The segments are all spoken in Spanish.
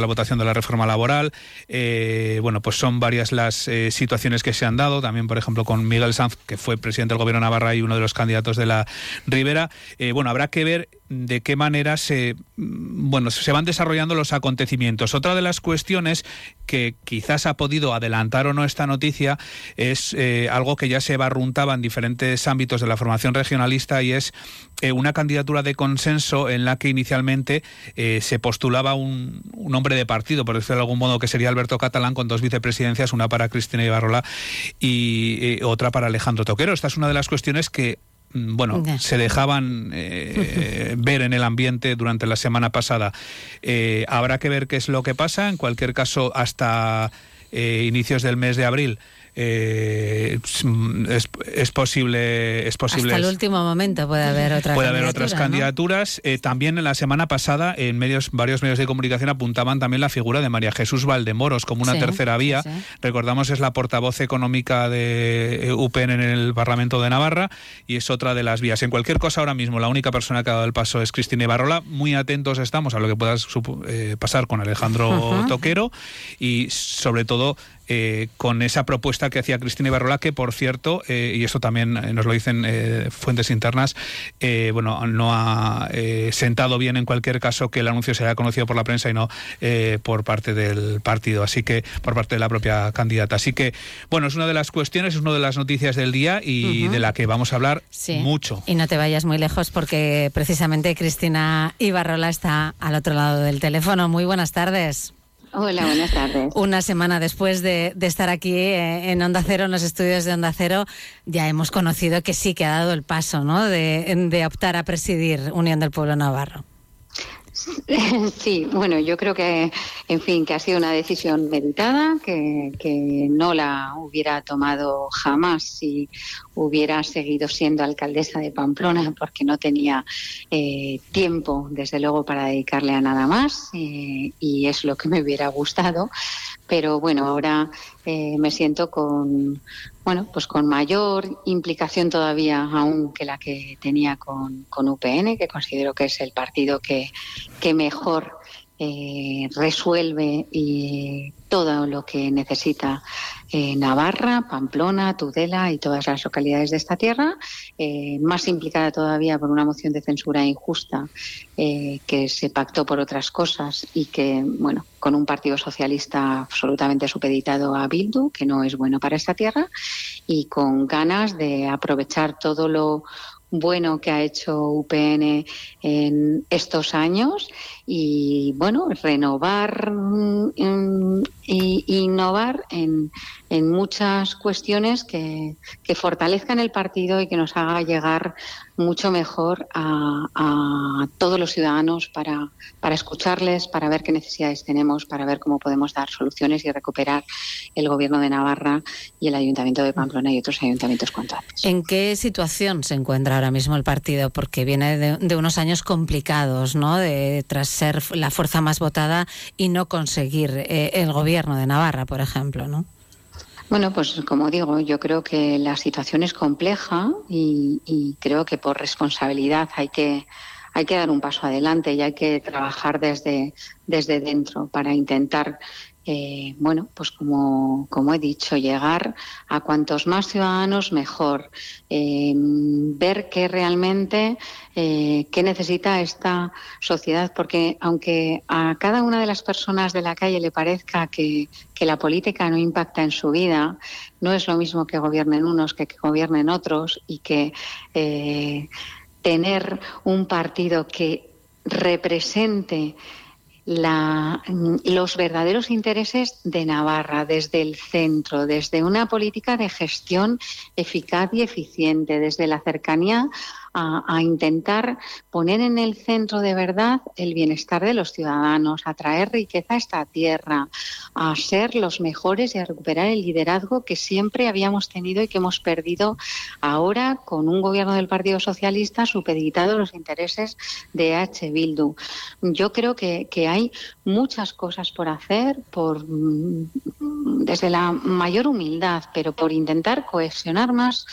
la votación de la reforma laboral. Eh, bueno, pues son varias las eh, situaciones que se han dado, también, por ejemplo, con Miguel Sanz, que fue presidente del Gobierno de Navarra y uno de los candidatos de la Ribera. Eh, bueno, habrá que ver de qué manera se mm, bueno se van desarrollando los acontecimientos. Otra de las cuestiones que quizás ha podido adelantar o no esta noticia es algo que ya se barruntaba en diferentes ámbitos de la formación regionalista y es una candidatura de consenso en la que inicialmente se postulaba un, un hombre de partido, por decirlo de algún modo, que sería Alberto Catalán, con dos vicepresidencias, una para Cristina Ibarrola y eh, otra para Alejandro Toquero. Esta es una de las cuestiones que mm, bueno, se dejaban eh, ver en el ambiente durante la semana pasada. Eh, habrá que ver qué es lo que pasa. En cualquier caso, hasta inicios del mes de abril eh, es, posible es posible hasta el último momento puede haber otra puede haber otras candidaturas. Eh, también en la semana pasada en medios varios medios de comunicación apuntaban también la figura de María Jesús Valdemoros como una tercera vía. recordamos es la portavoz económica de UPN en el Parlamento de Navarra y es otra de las vías. En cualquier cosa ahora mismo la única persona que ha dado el paso es Cristina Ibarrola. Muy atentos estamos a lo que pueda eh, pasar con Alejandro Toquero y sobre todo eh, con esa propuesta que hacía Cristina Ibarrola, que por cierto, eh, y eso también eh, nos lo dicen fuentes internas, bueno, no ha sentado bien en cualquier caso que el anuncio se haya conocido por la prensa y no por parte del partido, así que por parte de la propia candidata. Así que, bueno, es una de las cuestiones, es una de las noticias del día y de la que vamos a hablar mucho. Y no te vayas muy lejos porque precisamente Cristina Ibarrola está al otro lado del teléfono. Muy buenas tardes. Hola, buenas tardes. Una semana después de, estar aquí eh, en Onda Cero, en los estudios de Onda Cero, ya hemos conocido que sí que ha dado el paso ¿no? de, de optar a presidir Unión del Pueblo Navarro. Sí, bueno, yo creo que, en fin, que ha sido una decisión meditada, que, no la hubiera tomado jamás si hubiera seguido siendo alcaldesa de Pamplona, porque no tenía eh, tiempo, desde luego, para dedicarle a nada más, eh, y es lo que me hubiera gustado. Pero bueno, ahora eh, me siento con, bueno, pues con mayor implicación todavía aún que la que tenía con, con UPN, que considero que es el partido que, que mejor eh, resuelve y todo lo que necesita eh, Navarra, Pamplona, Tudela y todas las localidades de esta tierra, eh, más implicada todavía por una moción de censura injusta que se pactó por otras cosas y que, bueno, con un partido socialista absolutamente supeditado a Bildu, que no es bueno para esta tierra, y con ganas de aprovechar todo lo bueno que ha hecho UPN en estos años y bueno, renovar e innovar en, en muchas cuestiones que, que, fortalezcan el partido y que nos haga llegar mucho mejor a, a todos los ciudadanos para, para, escucharles, para ver qué necesidades tenemos, para ver cómo podemos dar soluciones y recuperar el gobierno de Navarra y el ayuntamiento de Pamplona y otros ayuntamientos cuanto ¿En qué situación se encuentra ahora mismo el partido? Porque viene de, de unos años complicados, ¿no? De, tras ser la fuerza más votada y no conseguir eh, el gobierno de Navarra, por ejemplo, ¿no? Bueno, pues como digo, yo creo que la situación es compleja y, y, creo que por responsabilidad hay que hay que dar un paso adelante y hay que trabajar desde desde dentro para intentar eh, bueno, pues como, como, he dicho, llegar a cuantos más ciudadanos mejor, eh, ver qué realmente eh, qué necesita esta sociedad, porque aunque a cada una de las personas de la calle le parezca que, que la política no impacta en su vida, no es lo mismo que gobiernen unos que que gobiernen otros y que tener un partido que represente la, los verdaderos intereses de Navarra desde el centro, desde una política de gestión eficaz y eficiente, desde la cercanía a, intentar poner en el centro de verdad el bienestar de los ciudadanos, a traer riqueza a esta tierra, a ser los mejores y a recuperar el liderazgo que siempre habíamos tenido y que hemos perdido ahora con un gobierno del Partido Socialista supeditado a los intereses de H. Bildu. Yo creo que, que hay muchas cosas por hacer, por desde la mayor humildad, pero por intentar cohesionar más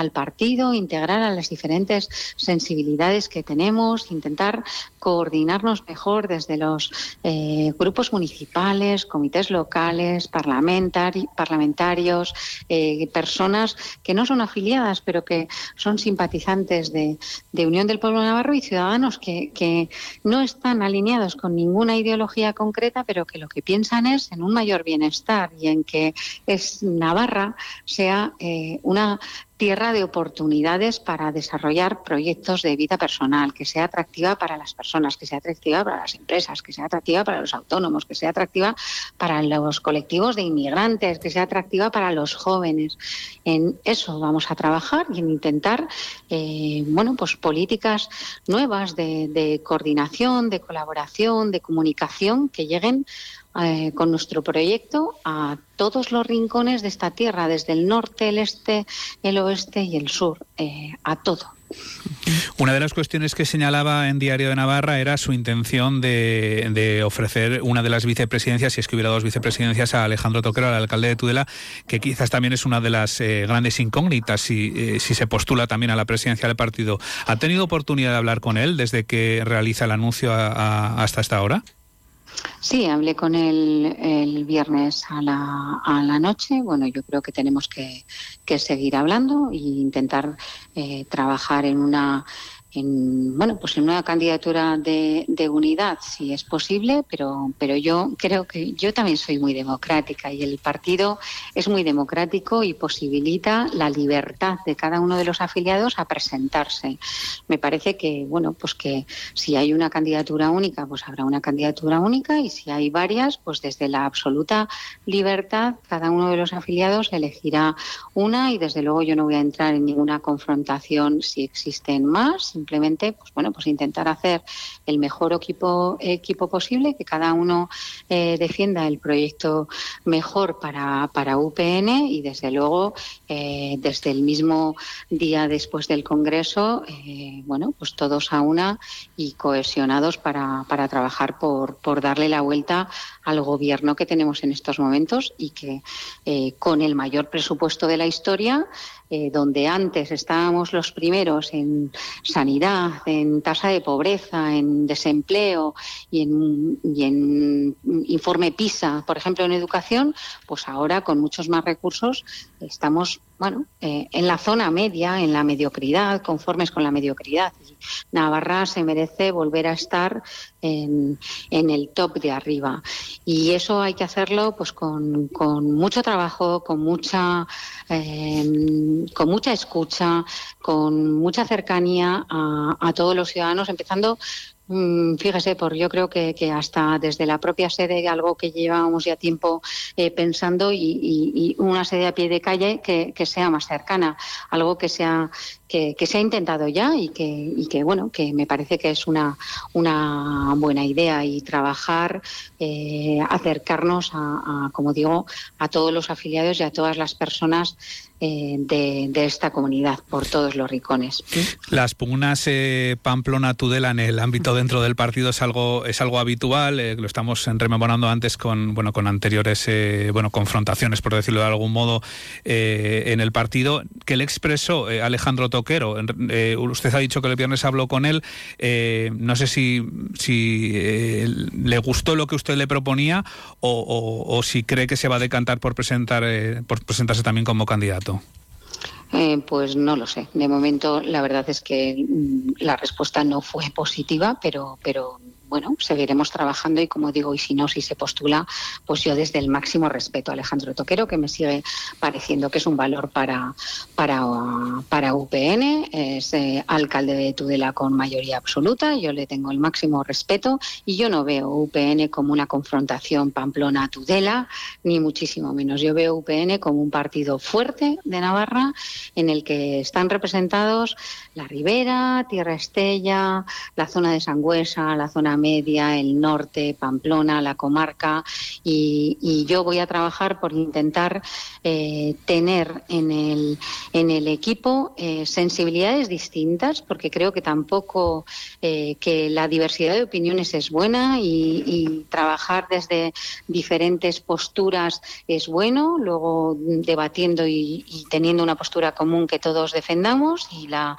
al partido, integrar a las diferentes sensibilidades que tenemos, intentar coordinarnos mejor desde los eh, grupos municipales, comités locales, parlamentarios, eh, personas que no son afiliadas, pero que son simpatizantes de, Unión del Pueblo Navarro y ciudadanos que, que no están alineados con ninguna ideología concreta, pero que lo que piensan es en un mayor bienestar y en que es Navarra sea eh, una tierra de oportunidades para desarrollar proyectos de vida personal, que sea atractiva para las personas, que sea atractiva para las empresas, que sea atractiva para los autónomos, que sea atractiva para los colectivos de inmigrantes, que sea atractiva para los jóvenes. En eso vamos a trabajar y en intentar, eh, bueno, pues políticas nuevas de, de coordinación, de colaboración, de comunicación que lleguen eh, con nuestro proyecto a todos los rincones de esta tierra, desde el norte, el este, el oeste y el sur, eh, a todo. Una de las cuestiones que señalaba en Diario de Navarra era su intención de, ofrecer una de las vicepresidencias, si es que hubiera dos vicepresidencias, a Alejandro Toquero, al alcalde de Tudela, que quizás también es una de las eh, grandes incógnitas si, si se postula también a la presidencia del partido. ¿Ha tenido oportunidad de hablar con él desde que realiza el anuncio hasta esta hora? Sí, hablé con él el viernes a la, a la noche. Bueno, yo creo que tenemos que, que seguir hablando e intentar eh, trabajar en una en, bueno, pues en una candidatura de, de, unidad, si es posible, pero, pero yo creo que yo también soy muy democrática y el partido es muy democrático y posibilita la libertad de cada uno de los afiliados a presentarse. Me parece que, bueno, pues que si hay una candidatura única, pues habrá una candidatura única y si hay varias, pues desde la absoluta libertad, cada uno de los afiliados elegirá una y desde luego yo no voy a entrar en ninguna confrontación si existen más simplemente pues bueno pues intentar hacer el mejor equipo equipo posible que cada uno eh, defienda el proyecto mejor para, para UPN y desde luego eh, desde el mismo día después del congreso eh, bueno pues todos a una y cohesionados para, para trabajar por, por darle la vuelta al gobierno que tenemos en estos momentos y que con el mayor presupuesto de la historia donde antes estábamos los primeros en sanidad, en tasa de pobreza, en desempleo y en, informe PISA, por ejemplo, en educación, pues ahora con muchos más recursos estamos bueno, eh, en la zona media, en la mediocridad, conformes con la mediocridad. Navarra se merece volver a estar en, el top de arriba. Y eso hay que hacerlo pues con, mucho trabajo, con mucha, eh, con mucha escucha, con mucha cercanía a, todos los ciudadanos, empezando fíjese, por yo creo que, hasta desde la propia sede, algo que llevábamos ya tiempo eh, pensando, y, una sede a pie de calle que, sea más cercana, algo que sea que, se ha intentado ya y que, y que bueno que me parece que es una, una buena idea y trabajar eh, acercarnos a, como digo a todos los afiliados y a todas las personas eh, de, esta comunidad por todos los rincones. Las pugnas eh, Pamplona-Tudela en el ámbito dentro del partido es algo es algo habitual, eh, lo estamos rememorando antes con bueno con anteriores bueno confrontaciones por decirlo de algún modo en el partido que le expresó Alejandro Toquero. usted ha dicho que el viernes habló con él, no sé si si le gustó lo que usted le proponía o, si cree que se va a decantar por presentar por presentarse también como candidato. Eh, pues no lo sé. De momento, la verdad es que mm, la respuesta no fue positiva, pero, pero bueno, seguiremos trabajando y como digo, y si no, si se postula, pues yo desde el máximo respeto a Alejandro Toquero, que me sigue pareciendo que es un valor para, para, para UPN, es eh, alcalde de Tudela con mayoría absoluta, yo le tengo el máximo respeto y yo no veo UPN como una confrontación Pamplona-Tudela, ni muchísimo menos. Yo veo UPN como un partido fuerte de Navarra en el que están representados la Ribera, Tierra Estella, la zona de Sangüesa, la zona Media, el norte, Pamplona, la comarca, y, yo voy a trabajar por intentar eh, tener en el, en el equipo eh, sensibilidades distintas, porque creo que tampoco eh, que la diversidad de opiniones es buena y, trabajar desde diferentes posturas es bueno, luego debatiendo y, y teniendo una postura común que todos defendamos y la,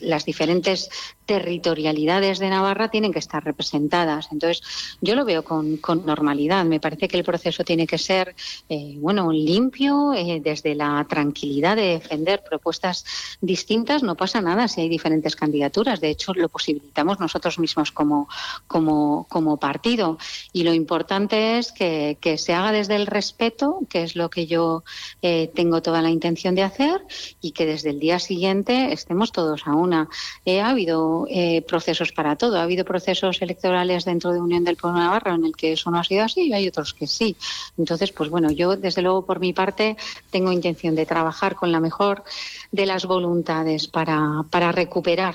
las diferentes territorialidades de Navarra tienen que estar representadas. Entonces, yo lo veo con, normalidad. Me parece que el proceso tiene que ser, eh, bueno, limpio, eh, desde la tranquilidad de defender propuestas distintas. No pasa nada si hay diferentes candidaturas. De hecho, lo posibilitamos nosotros mismos como, como, partido. Y lo importante es que, se haga desde el respeto, que es lo que yo eh, tengo toda la intención de hacer, y que desde el día siguiente estemos todos a una. ha habido eh, procesos para todo. Ha habido procesos electorales dentro de Unión del Pueblo de Navarra en el que eso no ha sido así y hay otros que sí. Entonces, pues bueno, yo desde luego por mi parte tengo intención de trabajar con la mejor de las voluntades para, para recuperar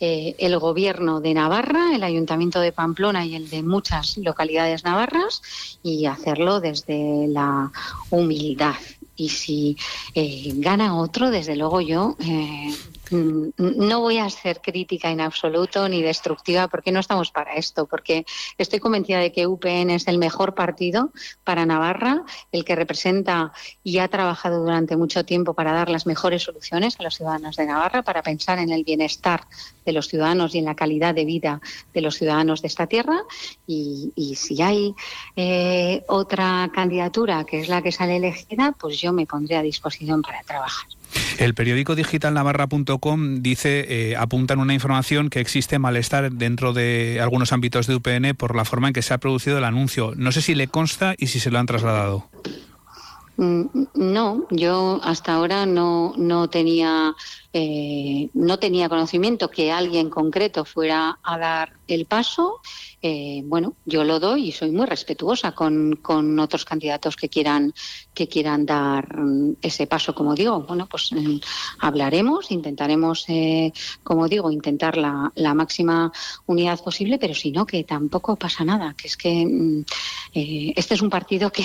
eh, el gobierno de Navarra, el ayuntamiento de Pamplona y el de muchas localidades navarras y hacerlo desde la humildad. Y si eh, gana otro, desde luego yo Mm, no voy a ser crítica en absoluto ni destructiva porque no estamos para esto, porque estoy convencida de que UPN es el mejor partido para Navarra, el que representa y ha trabajado durante mucho tiempo para dar las mejores soluciones a los ciudadanos de Navarra, para pensar en el bienestar de los ciudadanos y en la calidad de vida de los ciudadanos de esta tierra. Y, si hay eh, otra candidatura que es la que sale elegida, pues yo me pondré a disposición para trabajar. El periódico digital navarra.com dice, eh, apunta en una información que existe malestar dentro de algunos ámbitos de UPN por la forma en que se ha producido el anuncio. No sé si le consta y si se lo han trasladado. Mm, no, yo hasta ahora no, no tenía eh, no tenía conocimiento que alguien concreto fuera a dar el paso eh, bueno, yo lo doy y soy muy respetuosa con, con, otros candidatos que quieran que quieran dar mm, ese paso, como digo. Bueno, pues mm, hablaremos, intentaremos, eh, como digo, intentar la, la, máxima unidad posible, pero si no, que tampoco pasa nada, que es que mm, eh, este es un partido que,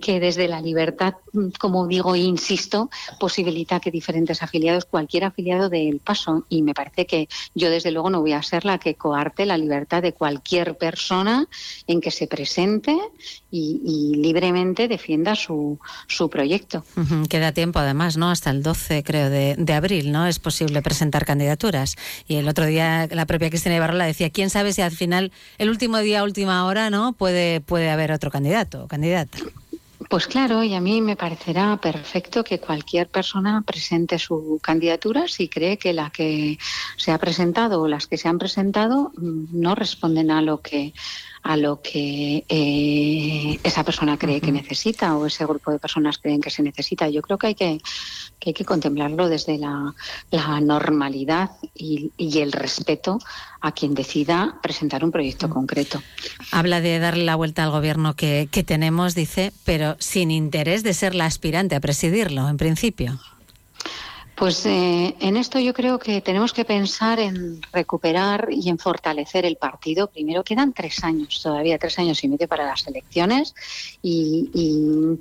que desde la libertad, como digo e insisto, posibilita que diferentes afiliados, cualquier afiliado dé el paso y me parece que yo desde luego no voy a ser la que coarte la libertad de cualquier persona en que se presente y, libremente defienda su, su proyecto. Queda tiempo además, ¿no? Hasta el 12, creo, de, de, abril, ¿no? Es posible presentar candidaturas. Y el otro día la propia Cristina Ibarrola decía, ¿quién sabe si al final, el último día, última hora, ¿no? Puede, puede haber otro candidato o candidata. Pues claro, y a mí me parecerá perfecto que cualquier persona presente su candidatura si cree que la que se ha presentado o las que se han presentado mm, no responden a lo que a lo que eh, esa persona cree que necesita o ese grupo de personas creen que se necesita. Yo creo que hay que, que, hay que contemplarlo desde la, normalidad y, el respeto a quien decida presentar un proyecto concreto. Habla de darle la vuelta al gobierno que, que tenemos, dice, pero sin interés de ser la aspirante a presidirlo, en principio. Pues eh, en esto yo creo que tenemos que pensar en recuperar y en fortalecer el partido. Primero quedan tres años, todavía tres años y medio para las elecciones y, y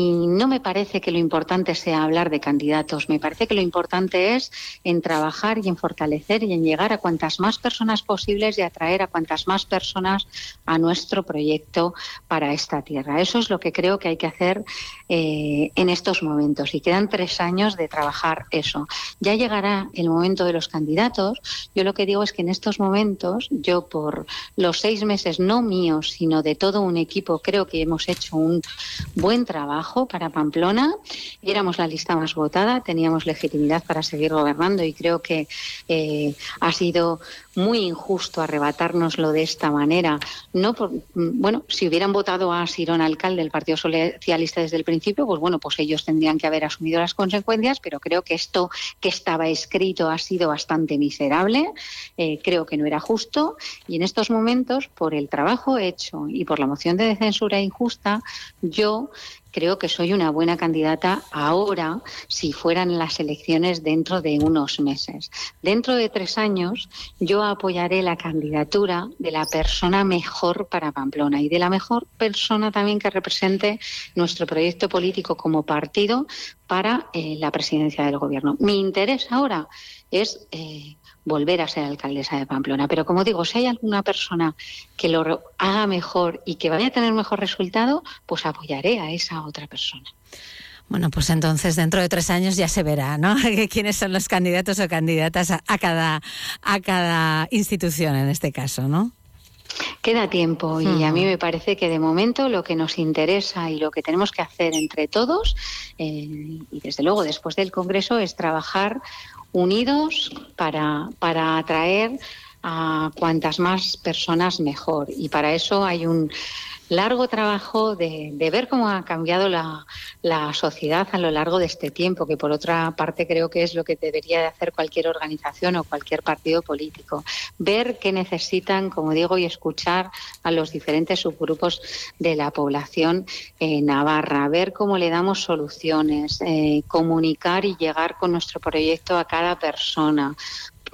no me parece que lo importante sea hablar de candidatos, me parece que lo importante es en trabajar y en fortalecer y en llegar a cuantas más personas posibles y atraer a cuantas más personas a nuestro proyecto para esta tierra. Eso es lo que creo que hay que hacer eh, en estos momentos y quedan tres años de trabajar eso. Ya llegará el momento de los candidatos. Yo lo que digo es que en estos momentos, yo por los seis meses, no míos, sino de todo un equipo, creo que hemos hecho un buen trabajo para Pamplona. Éramos la lista más votada, teníamos legitimidad para seguir gobernando y creo que eh, ha sido muy injusto arrebatárnoslo de esta manera. No bueno, si hubieran votado a Sirón alcalde del Partido Socialista desde el principio, pues bueno, pues ellos tendrían que haber asumido las consecuencias, pero creo que esto que estaba escrito ha sido bastante miserable, eh, creo que no era justo y en estos momentos, por el trabajo hecho y por la moción de censura injusta, yo creo que soy una buena candidata ahora si fueran las elecciones dentro de unos meses. Dentro de tres años yo apoyaré la candidatura de la persona mejor para Pamplona y de la mejor persona también que represente nuestro proyecto político como partido para eh, la presidencia del gobierno. Mi interés ahora es eh, volver a ser alcaldesa de Pamplona. Pero como digo, si hay alguna persona que lo haga mejor y que vaya a tener mejor resultado, pues apoyaré a esa otra persona. Bueno, pues entonces dentro de tres años ya se verá, ¿no? Quiénes son los candidatos o candidatas a, cada, a cada institución en este caso, ¿no? Queda tiempo y a mí me parece que de momento lo que nos interesa y lo que tenemos que hacer entre todos, eh, y desde luego después del Congreso, es trabajar unidos para, para atraer a cuantas más personas mejor. Y para eso hay un largo trabajo de, ver cómo ha cambiado la, sociedad a lo largo de este tiempo, que por otra parte creo que es lo que debería de hacer cualquier organización o cualquier partido político. Ver qué necesitan, como digo, y escuchar a los diferentes subgrupos de la población en Navarra, ver cómo le damos soluciones, eh, comunicar y llegar con nuestro proyecto a cada persona,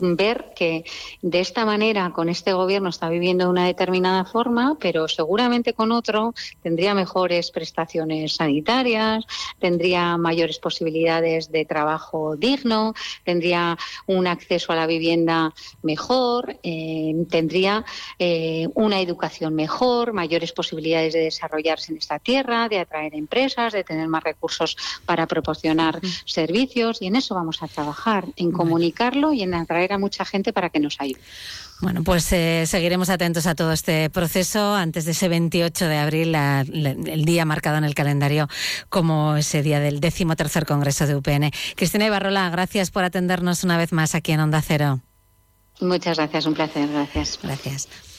ver que de esta manera, con este gobierno está viviendo de una determinada forma, pero seguramente con otro tendría mejores prestaciones sanitarias, tendría mayores posibilidades de trabajo digno, tendría un acceso a la vivienda mejor, eh, tendría eh, una educación mejor, mayores posibilidades de desarrollarse en esta tierra, de atraer empresas, de tener más recursos para proporcionar servicios y en eso vamos a trabajar, en comunicarlo y en atraer a mucha gente para que nos ayude. Bueno, pues eh, seguiremos atentos a todo este proceso antes de ese 28 de abril, el día marcado en el calendario como ese día del décimo tercer Congreso de UPN. Cristina Ibarrola, gracias por atendernos una vez más aquí en Onda Cero. Muchas gracias, un placer, gracias. Gracias.